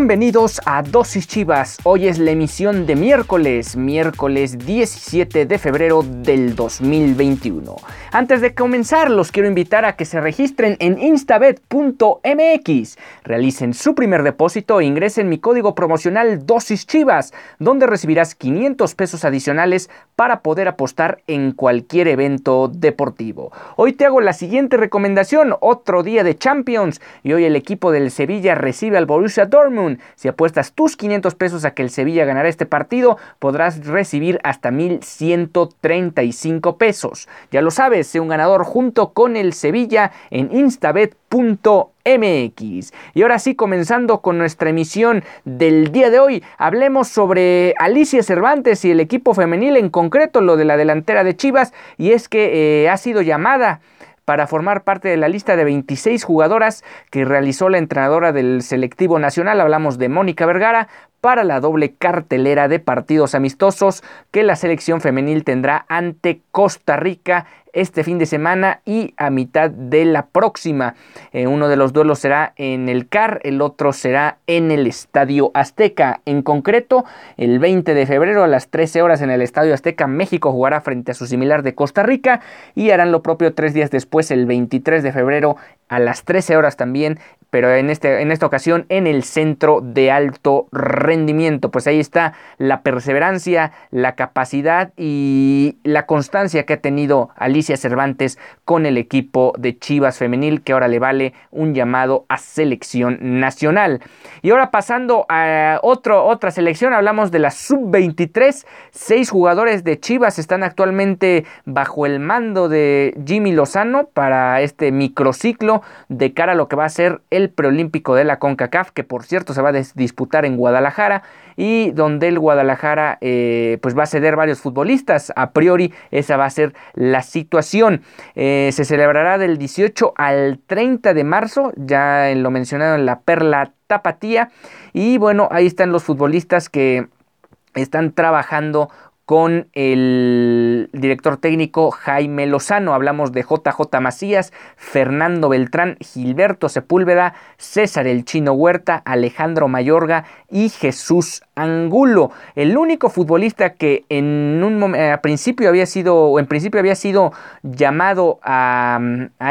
Bienvenidos a Dosis Chivas. Hoy es la emisión de miércoles, miércoles 17 de febrero del 2021. Antes de comenzar, los quiero invitar a que se registren en instabet.mx, realicen su primer depósito e ingresen mi código promocional Dosis Chivas, donde recibirás 500 pesos adicionales para poder apostar en cualquier evento deportivo. Hoy te hago la siguiente recomendación, otro día de Champions y hoy el equipo del Sevilla recibe al Borussia Dortmund. Si apuestas tus 500 pesos a que el Sevilla ganará este partido, podrás recibir hasta 1135 pesos. Ya lo sabes, sé un ganador junto con el Sevilla en instabet.mx. Y ahora sí, comenzando con nuestra emisión del día de hoy, hablemos sobre Alicia Cervantes y el equipo femenil, en concreto lo de la delantera de Chivas, y es que eh, ha sido llamada para formar parte de la lista de 26 jugadoras que realizó la entrenadora del selectivo nacional, hablamos de Mónica Vergara, para la doble cartelera de partidos amistosos que la selección femenil tendrá ante Costa Rica este fin de semana y a mitad de la próxima. Eh, uno de los duelos será en el CAR, el otro será en el Estadio Azteca. En concreto, el 20 de febrero a las 13 horas en el Estadio Azteca, México jugará frente a su similar de Costa Rica y harán lo propio tres días después, el 23 de febrero a las 13 horas también pero en, este, en esta ocasión en el centro de alto rendimiento. Pues ahí está la perseverancia, la capacidad y la constancia que ha tenido Alicia Cervantes con el equipo de Chivas Femenil, que ahora le vale un llamado a selección nacional. Y ahora pasando a otro, otra selección, hablamos de la sub-23. Seis jugadores de Chivas están actualmente bajo el mando de Jimmy Lozano para este microciclo de cara a lo que va a ser el el preolímpico de la CONCACAF, que por cierto se va a disputar en Guadalajara y donde el Guadalajara eh, pues va a ceder varios futbolistas. A priori esa va a ser la situación. Eh, se celebrará del 18 al 30 de marzo, ya lo mencionado en la Perla Tapatía. Y bueno, ahí están los futbolistas que están trabajando con el director técnico Jaime Lozano. Hablamos de JJ Macías, Fernando Beltrán, Gilberto Sepúlveda, César El Chino Huerta, Alejandro Mayorga y Jesús Angulo. El único futbolista que en un eh, a principio había sido, en principio había sido llamado a,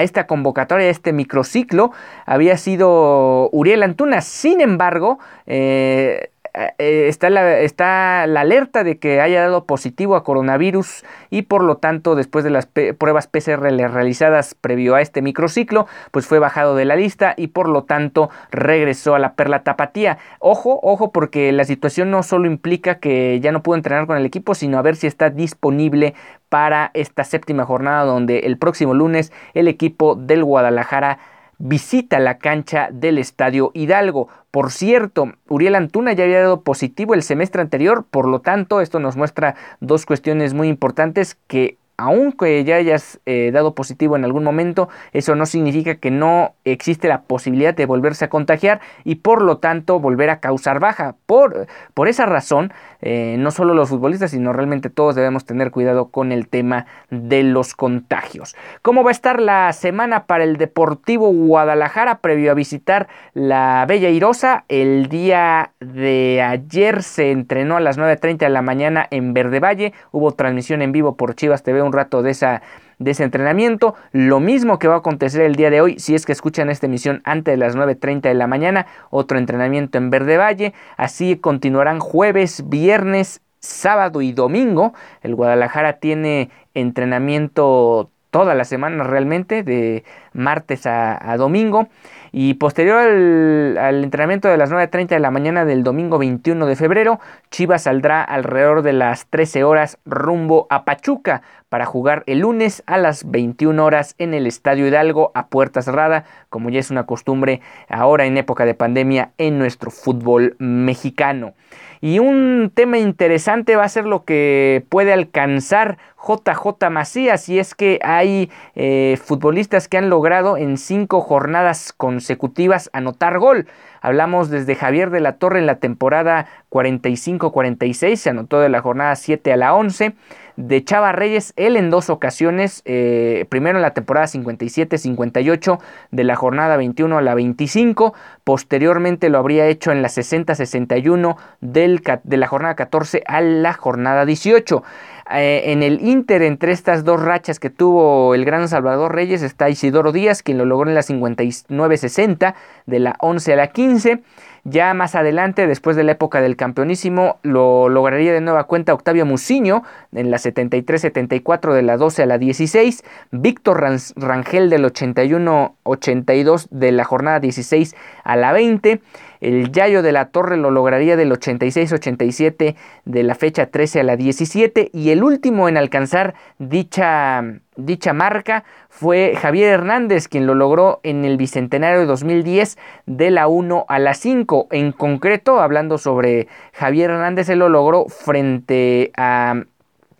esta convocatoria, a este microciclo, había sido Uriel Antuna. Sin embargo, eh, eh, está, la, está la alerta de que haya dado positivo a coronavirus y por lo tanto después de las pruebas PCR realizadas previo a este microciclo, pues fue bajado de la lista y por lo tanto regresó a la Perla Tapatía. Ojo, ojo porque la situación no solo implica que ya no pudo entrenar con el equipo, sino a ver si está disponible para esta séptima jornada donde el próximo lunes el equipo del Guadalajara visita la cancha del Estadio Hidalgo. Por cierto, Uriel Antuna ya había dado positivo el semestre anterior, por lo tanto, esto nos muestra dos cuestiones muy importantes que aunque ya hayas eh, dado positivo en algún momento, eso no significa que no existe la posibilidad de volverse a contagiar y por lo tanto volver a causar baja. Por, por esa razón, eh, no solo los futbolistas, sino realmente todos debemos tener cuidado con el tema de los contagios. ¿Cómo va a estar la semana para el Deportivo Guadalajara previo a visitar la Bella Irosa? El día de ayer se entrenó a las 9.30 de la mañana en Verde Valle, hubo transmisión en vivo por Chivas TV un rato de ese entrenamiento. Lo mismo que va a acontecer el día de hoy, si es que escuchan esta emisión antes de las 9.30 de la mañana, otro entrenamiento en Verde Valle. Así continuarán jueves, viernes sábado y domingo. El Guadalajara tiene entrenamiento toda la semana realmente, de martes a, domingo. Y posterior al, entrenamiento de las 9.30 de la mañana del domingo 21 de febrero, Chivas saldrá alrededor de las 13 horas rumbo a Pachuca para jugar el lunes a las 21 horas en el Estadio Hidalgo a puerta cerrada, como ya es una costumbre ahora en época de pandemia en nuestro fútbol mexicano. Y un tema interesante va a ser lo que puede alcanzar JJ Macías y es que hay eh, futbolistas que han logrado en cinco jornadas consecutivas anotar gol. Hablamos desde Javier de la Torre en la temporada 45-46, se anotó de la jornada 7 a la 11 de Chava Reyes, él en dos ocasiones, eh, primero en la temporada 57-58 de la jornada 21 a la 25, posteriormente lo habría hecho en la 60-61 de la jornada 14 a la jornada 18. Eh, en el Inter, entre estas dos rachas que tuvo el gran Salvador Reyes, está Isidoro Díaz, quien lo logró en la 59-60, de la 11 a la 15. Ya más adelante, después de la época del campeonísimo, lo lograría de nueva cuenta Octavio Muciño en la 73-74 de la 12 a la 16, Víctor Rangel del 81-82 de la jornada 16 a la 20, el Yayo de la Torre lo lograría del 86-87 de la fecha 13 a la 17 y el último en alcanzar dicha, dicha marca fue Javier Hernández quien lo logró en el Bicentenario de 2010 de la 1 a la 5. En concreto, hablando sobre Javier Hernández, él lo logró frente a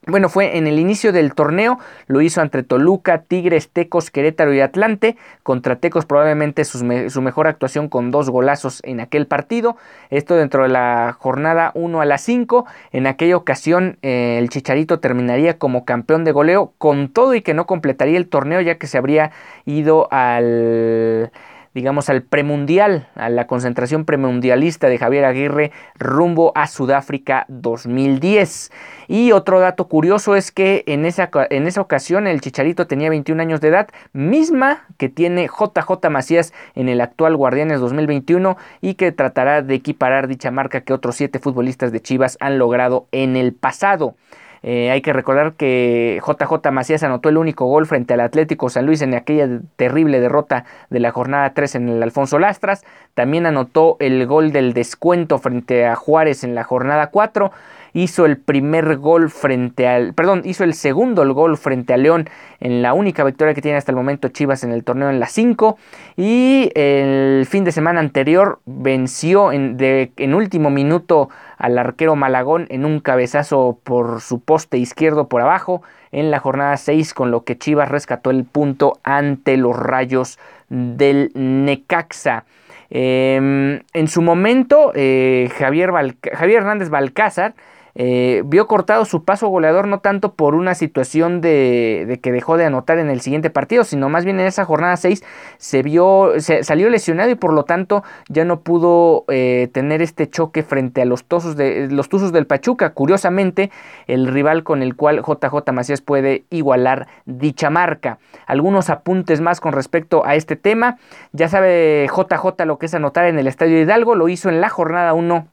bueno, fue en el inicio del torneo, lo hizo ante Toluca, Tigres, Tecos, Querétaro y Atlante. Contra Tecos probablemente su, mejor actuación con dos golazos en aquel partido. Esto dentro de la jornada 1 a la 5. En aquella ocasión eh, el Chicharito terminaría como campeón de goleo con todo y que no completaría el torneo ya que se habría ido al digamos, al premundial, a la concentración premundialista de Javier Aguirre rumbo a Sudáfrica 2010. Y otro dato curioso es que en esa, en esa ocasión el Chicharito tenía 21 años de edad, misma que tiene JJ Macías en el actual Guardianes 2021 y que tratará de equiparar dicha marca que otros siete futbolistas de Chivas han logrado en el pasado. Eh, hay que recordar que JJ Macías anotó el único gol frente al Atlético San Luis en aquella terrible derrota de la jornada 3 en el Alfonso Lastras. También anotó el gol del descuento frente a Juárez en la jornada 4 hizo el primer gol frente al, perdón, hizo el segundo gol frente a León en la única victoria que tiene hasta el momento Chivas en el torneo en la 5 y el fin de semana anterior venció en, en último minuto al arquero Malagón en un cabezazo por su poste izquierdo por abajo en la jornada 6 con lo que Chivas rescató el punto ante los rayos del Necaxa. Em, en su momento, eh, Javier, Javier Hernández Balcázar eh, vio cortado su paso goleador no tanto por una situación de, que dejó de anotar en el siguiente partido, sino más bien en esa jornada 6 se vio, se, salió lesionado y por lo tanto ya no pudo eh, tener este choque frente a los Tuzos, de, los Tuzos del Pachuca. Curiosamente, el rival con el cual JJ Macías puede igualar dicha marca. Algunos apuntes más con respecto a este tema. Ya sabe JJ lo que es anotar en el Estadio Hidalgo, lo hizo en la jornada 1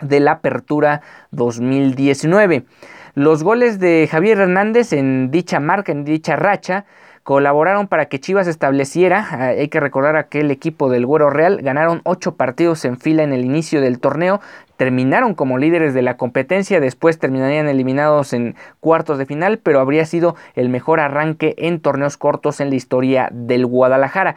de la Apertura 2019. Los goles de Javier Hernández en dicha marca, en dicha racha, colaboraron para que Chivas estableciera, eh, hay que recordar aquel equipo del Güero Real, ganaron ocho partidos en fila en el inicio del torneo, terminaron como líderes de la competencia, después terminarían eliminados en cuartos de final, pero habría sido el mejor arranque en torneos cortos en la historia del Guadalajara.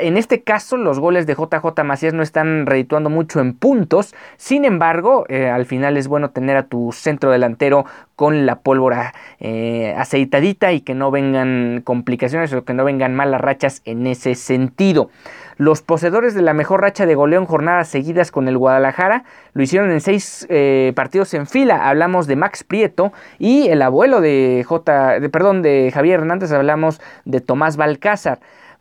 En este caso, los goles de JJ Macías no están redituando mucho en puntos. Sin embargo, eh, al final es bueno tener a tu centro delantero con la pólvora eh, aceitadita y que no vengan complicaciones o que no vengan malas rachas en ese sentido. Los poseedores de la mejor racha de goleo en jornadas seguidas con el Guadalajara lo hicieron en seis eh, partidos en fila. Hablamos de Max Prieto y el abuelo de J, de, perdón, de Javier Hernández, hablamos de Tomás Balcázar.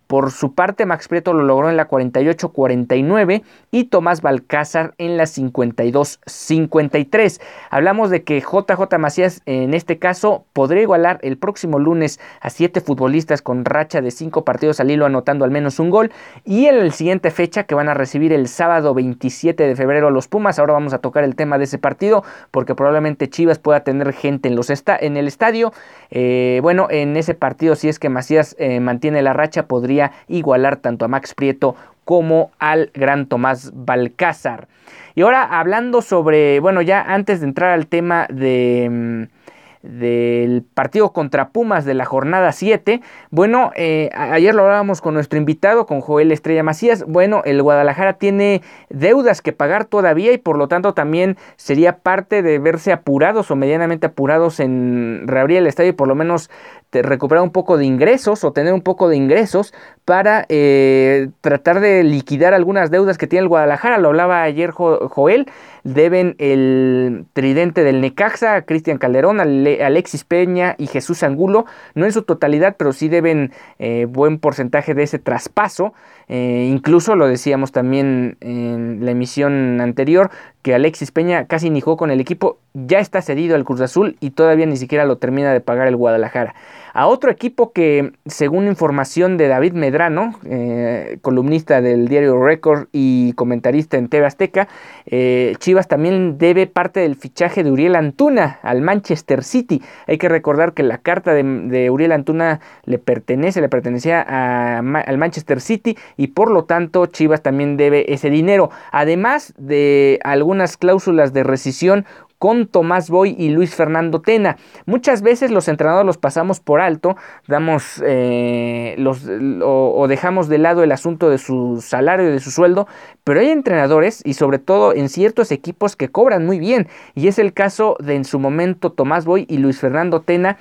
Por su parte, Max Prieto lo logró en la 48-49 y Tomás Balcázar en la 52-53. Hablamos de que JJ Macías en este caso podría igualar el próximo lunes a siete futbolistas con racha de cinco partidos al hilo anotando al menos un gol y en la siguiente fecha que van a recibir el sábado 27 de febrero a los Pumas. Ahora vamos a tocar el tema de ese partido porque probablemente Chivas pueda tener gente en, los en el estadio. Eh, bueno, en ese partido si es que Macías eh, mantiene la racha podría igualar tanto a Max Prieto como al gran Tomás Balcázar. Y ahora hablando sobre, bueno, ya antes de entrar al tema de mm, del partido contra Pumas de la jornada 7. Bueno, eh, ayer lo hablábamos con nuestro invitado, con Joel Estrella Macías. Bueno, el Guadalajara tiene deudas que pagar todavía y por lo tanto también sería parte de verse apurados o medianamente apurados en reabrir el estadio y por lo menos recuperar un poco de ingresos o tener un poco de ingresos para eh, tratar de liquidar algunas deudas que tiene el Guadalajara. Lo hablaba ayer Joel deben el tridente del Necaxa, Cristian Calderón, Alexis Peña y Jesús Angulo, no en su totalidad, pero sí deben eh, buen porcentaje de ese traspaso. Eh, incluso lo decíamos también en la emisión anterior, que Alexis Peña casi ni jugó con el equipo, ya está cedido al Cruz Azul y todavía ni siquiera lo termina de pagar el Guadalajara. A otro equipo que, según información de David Medrano, eh, columnista del diario Record y comentarista en TV Azteca, eh, Chivas también debe parte del fichaje de Uriel Antuna al Manchester City. Hay que recordar que la carta de, Uriel Antuna le pertenece, le pertenecía al Manchester City y por lo tanto Chivas también debe ese dinero. Además de algunas cláusulas de rescisión con Tomás Boy y Luis Fernando Tena. Muchas veces los entrenadores los pasamos por alto, damos eh, los, o, dejamos de lado el asunto de su salario y de su sueldo, pero hay entrenadores y sobre todo en ciertos equipos que cobran muy bien y es el caso de en su momento Tomás Boy y Luis Fernando Tena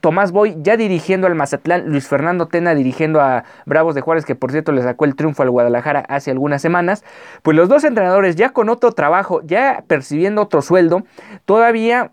Tomás Boy ya dirigiendo al Mazatlán, Luis Fernando Tena dirigiendo a Bravos de Juárez, que por cierto le sacó el triunfo al Guadalajara hace algunas semanas, pues los dos entrenadores ya con otro trabajo, ya percibiendo otro sueldo, todavía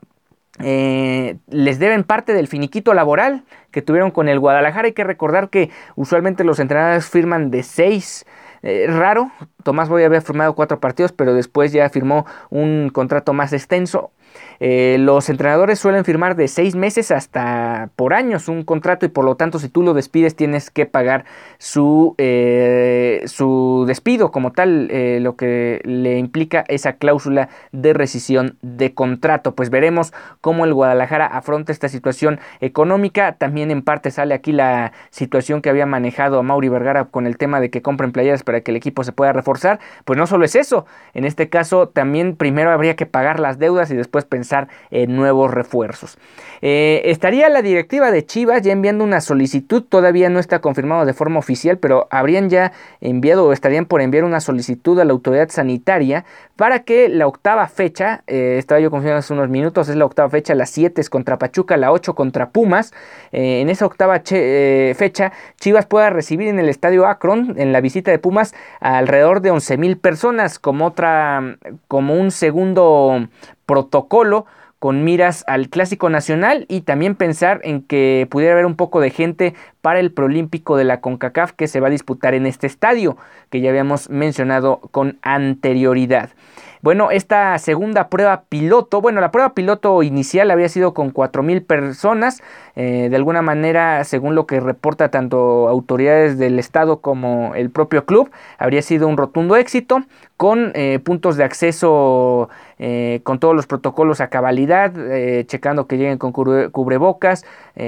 eh, les deben parte del finiquito laboral que tuvieron con el Guadalajara. Hay que recordar que usualmente los entrenadores firman de seis. Eh, raro, Tomás Boy había firmado cuatro partidos, pero después ya firmó un contrato más extenso. Eh, los entrenadores suelen firmar de seis meses hasta por años un contrato y por lo tanto si tú lo despides tienes que pagar su, eh, su despido como tal, eh, lo que le implica esa cláusula de rescisión de contrato. Pues veremos cómo el Guadalajara afronta esta situación económica. También en parte sale aquí la situación que había manejado Mauri Vergara con el tema de que compren playeras para que el equipo se pueda reforzar. Pues no solo es eso, en este caso también primero habría que pagar las deudas y después pensar en nuevos refuerzos. Eh, estaría la directiva de Chivas ya enviando una solicitud, todavía no está confirmado de forma oficial, pero habrían ya enviado o estarían por enviar una solicitud a la autoridad sanitaria para que la octava fecha, eh, estaba yo confiando hace unos minutos, es la octava fecha, la 7 es contra Pachuca, la 8 contra Pumas, eh, en esa octava fecha Chivas pueda recibir en el estadio Akron, en la visita de Pumas, alrededor de 11 mil personas como otra, como un segundo protocolo con miras al Clásico Nacional y también pensar en que pudiera haber un poco de gente para el Prolímpico de la CONCACAF que se va a disputar en este estadio que ya habíamos mencionado con anterioridad. Bueno, esta segunda prueba piloto, bueno, la prueba piloto inicial había sido con 4.000 personas, eh, de alguna manera, según lo que reporta tanto autoridades del Estado como el propio club, habría sido un rotundo éxito, con eh, puntos de acceso eh, con todos los protocolos a cabalidad, checando que lleguen con cubrebocas,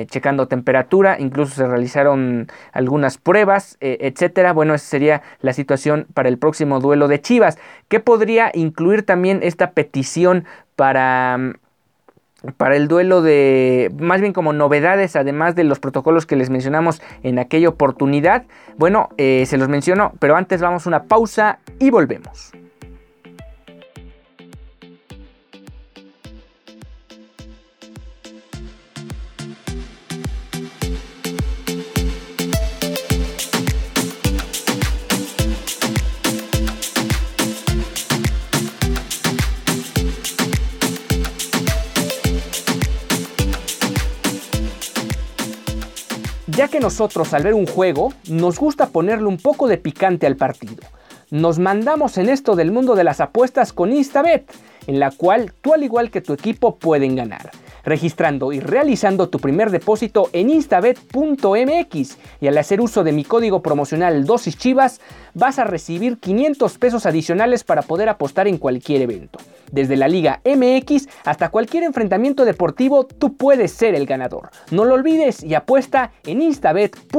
checando temperatura, incluso se realizaron algunas pruebas, etcétera. Bueno, esa sería la situación para el próximo duelo de Chivas. ¿Qué podría incluir también esta petición para para el duelo de, más bien como novedades, además de los protocolos que les mencionamos en aquella oportunidad. Bueno, eh, se los menciono, pero antes vamos a una pausa y volvemos. Nosotros al ver un juego nos gusta ponerle un poco de picante al partido. Nos mandamos en esto del mundo de las apuestas con Instabet, en la cual tú al igual que tu equipo pueden ganar registrando y realizando tu primer depósito en instabet.mx y al hacer uso de mi código promocional dosis chivas vas a recibir 500 pesos adicionales para poder apostar en cualquier evento. Desde la Liga MX hasta cualquier enfrentamiento deportivo, tú puedes ser el ganador. No lo olvides y apuesta en instabet.mx.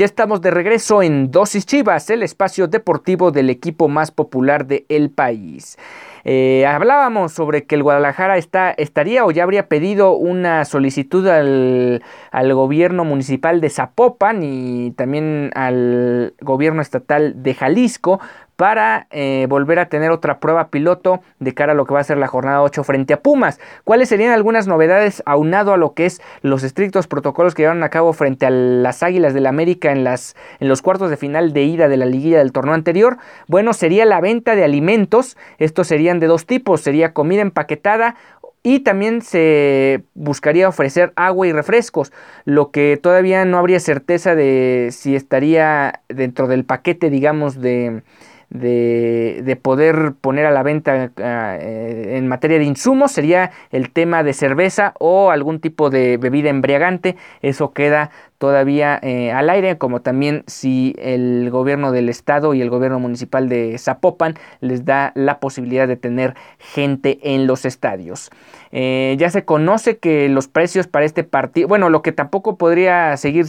Ya estamos de regreso en Dosis Chivas, el espacio deportivo del equipo más popular del país. Eh, hablábamos sobre que el Guadalajara estaría o ya habría pedido una solicitud al, al, gobierno municipal de Zapopan y también al gobierno estatal de Jalisco para eh, volver a tener otra prueba piloto de cara a lo que va a ser la jornada 8 frente a Pumas. ¿Cuáles serían algunas novedades aunado a lo que es los estrictos protocolos que llevaron a cabo frente a las Águilas del la América en, las, en los cuartos de final de ida de la liguilla del torneo anterior? Bueno, sería la venta de alimentos. Estos serían de dos tipos. Sería comida empaquetada y también se buscaría ofrecer agua y refrescos, lo que todavía no habría certeza de si estaría dentro del paquete, digamos, de, de, poder poner a la venta ah, eh, en materia de insumos sería el tema de cerveza o algún tipo de bebida embriagante. Eso queda todavía eh, al aire, como también si el gobierno del estado y el gobierno municipal de Zapopan les da la posibilidad de tener gente en los estadios. Eh, ya se conoce que los precios para este partido, bueno, lo que tampoco podría seguir,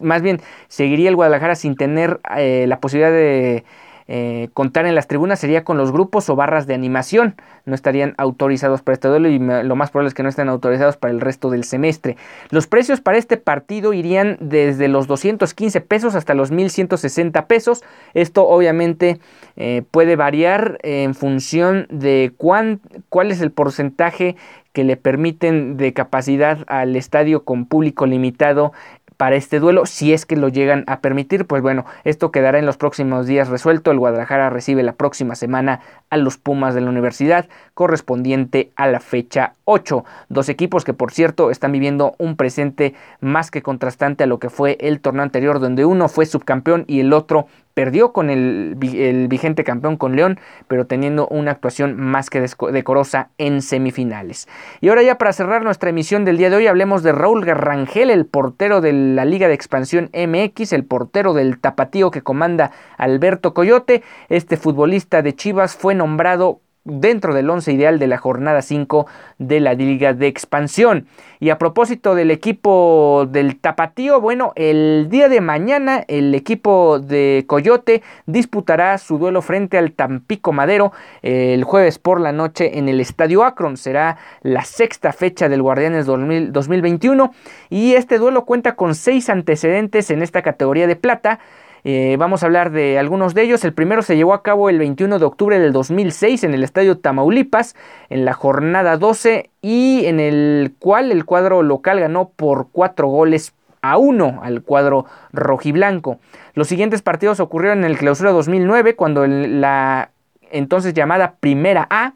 más bien seguiría el Guadalajara sin tener la posibilidad de eh, contar en las tribunas sería con los grupos o barras de animación. No estarían autorizados para este duelo y lo más probable es que no estén autorizados para el resto del semestre. Los precios para este partido irían desde los 215 pesos hasta los 1160 pesos. Esto obviamente eh, puede variar en función de cuán, cuál es el porcentaje que le permiten de capacidad al estadio con público limitado para este duelo, si es que lo llegan a permitir, pues bueno, esto quedará en los próximos días resuelto. El Guadalajara recibe la próxima semana a los Pumas de la Universidad, correspondiente a la fecha 8. Dos equipos que, por cierto, están viviendo un presente más que contrastante a lo que fue el torneo anterior, donde uno fue subcampeón y el otro perdió con el, vigente campeón con León, pero teniendo una actuación más que decorosa en semifinales. Y ahora ya para cerrar nuestra emisión del día de hoy hablemos de Raúl Garrangel, el portero de la Liga de Expansión MX, el portero del tapatío que comanda Alberto Coyote. Este futbolista de Chivas fue nombrado dentro del once ideal de la jornada 5 de la Liga de Expansión. Y a propósito del equipo del Tapatío, bueno, el día de mañana el equipo de Coyote disputará su duelo frente al Tampico Madero el jueves por la noche en el Estadio Akron. Será la sexta fecha del Guardianes 2021 y este duelo cuenta con seis antecedentes en esta categoría de plata. Eh, vamos a hablar de algunos de ellos. El primero se llevó a cabo el 21 de octubre del 2006 en el Estadio Tamaulipas, en la jornada 12, y en el cual el cuadro local ganó por 4 goles a 1 al cuadro rojiblanco. Los siguientes partidos ocurrieron en el clausura 2009, cuando la entonces llamada Primera A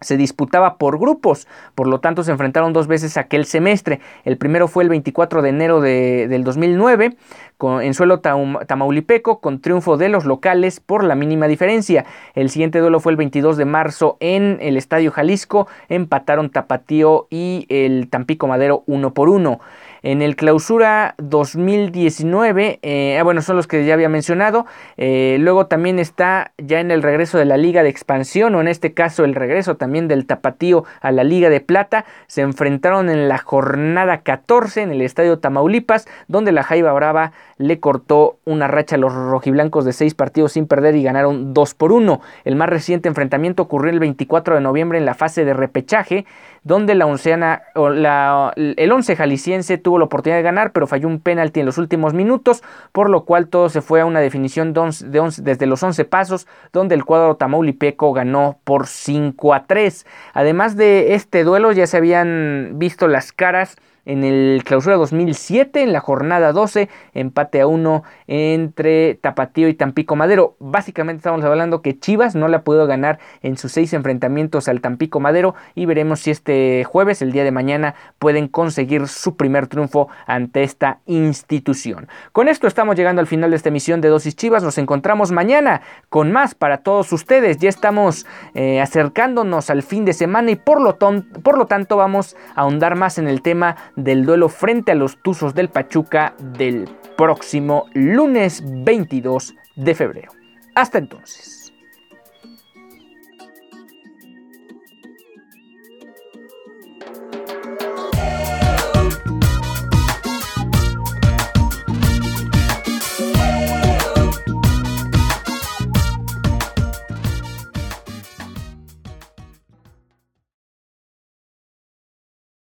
se disputaba por grupos, por lo tanto se enfrentaron dos veces aquel semestre. El primero fue el 24 de enero de, del 2009 con, en suelo tamaulipeco con triunfo de los locales por la mínima diferencia. El siguiente duelo fue el 22 de marzo en el Estadio Jalisco, empataron Tapatío y el Tampico Madero uno por uno. En el clausura 2019, eh, ah, bueno, son los que ya había mencionado. Eh, luego también está ya en el regreso de la Liga de Expansión, o en este caso el regreso también del Tapatío a la Liga de Plata. Se enfrentaron en la jornada 14 en el Estadio Tamaulipas, donde la Jaiba Brava le cortó una racha a los rojiblancos de seis partidos sin perder y ganaron 2 por 1. El más reciente enfrentamiento ocurrió el 24 de noviembre en la fase de repechaje, donde la onceana, o la, el once jalisciense tuvo la oportunidad de ganar, pero falló un penalti en los últimos minutos, por lo cual todo se fue a una definición de desde los 11 pasos, donde el cuadro tamaulipeco ganó por 5 a 3. Además de este duelo, ya se habían visto las caras en el clausura 2007, en la jornada 12, empate a 1 entre Tapatío y Tampico Madero. Básicamente estamos hablando que Chivas no le ha podido ganar en sus seis enfrentamientos al Tampico Madero y veremos si este jueves, el día de mañana, pueden conseguir su primer triunfo ante esta institución. Con esto estamos llegando al final de esta emisión de Dosis Chivas. Nos encontramos mañana con más para todos ustedes. Ya estamos eh, acercándonos al fin de semana y por lo, por lo tanto vamos a ahondar más en el tema del duelo frente a los Tuzos del Pachuca del próximo lunes 22 de febrero. Hasta entonces.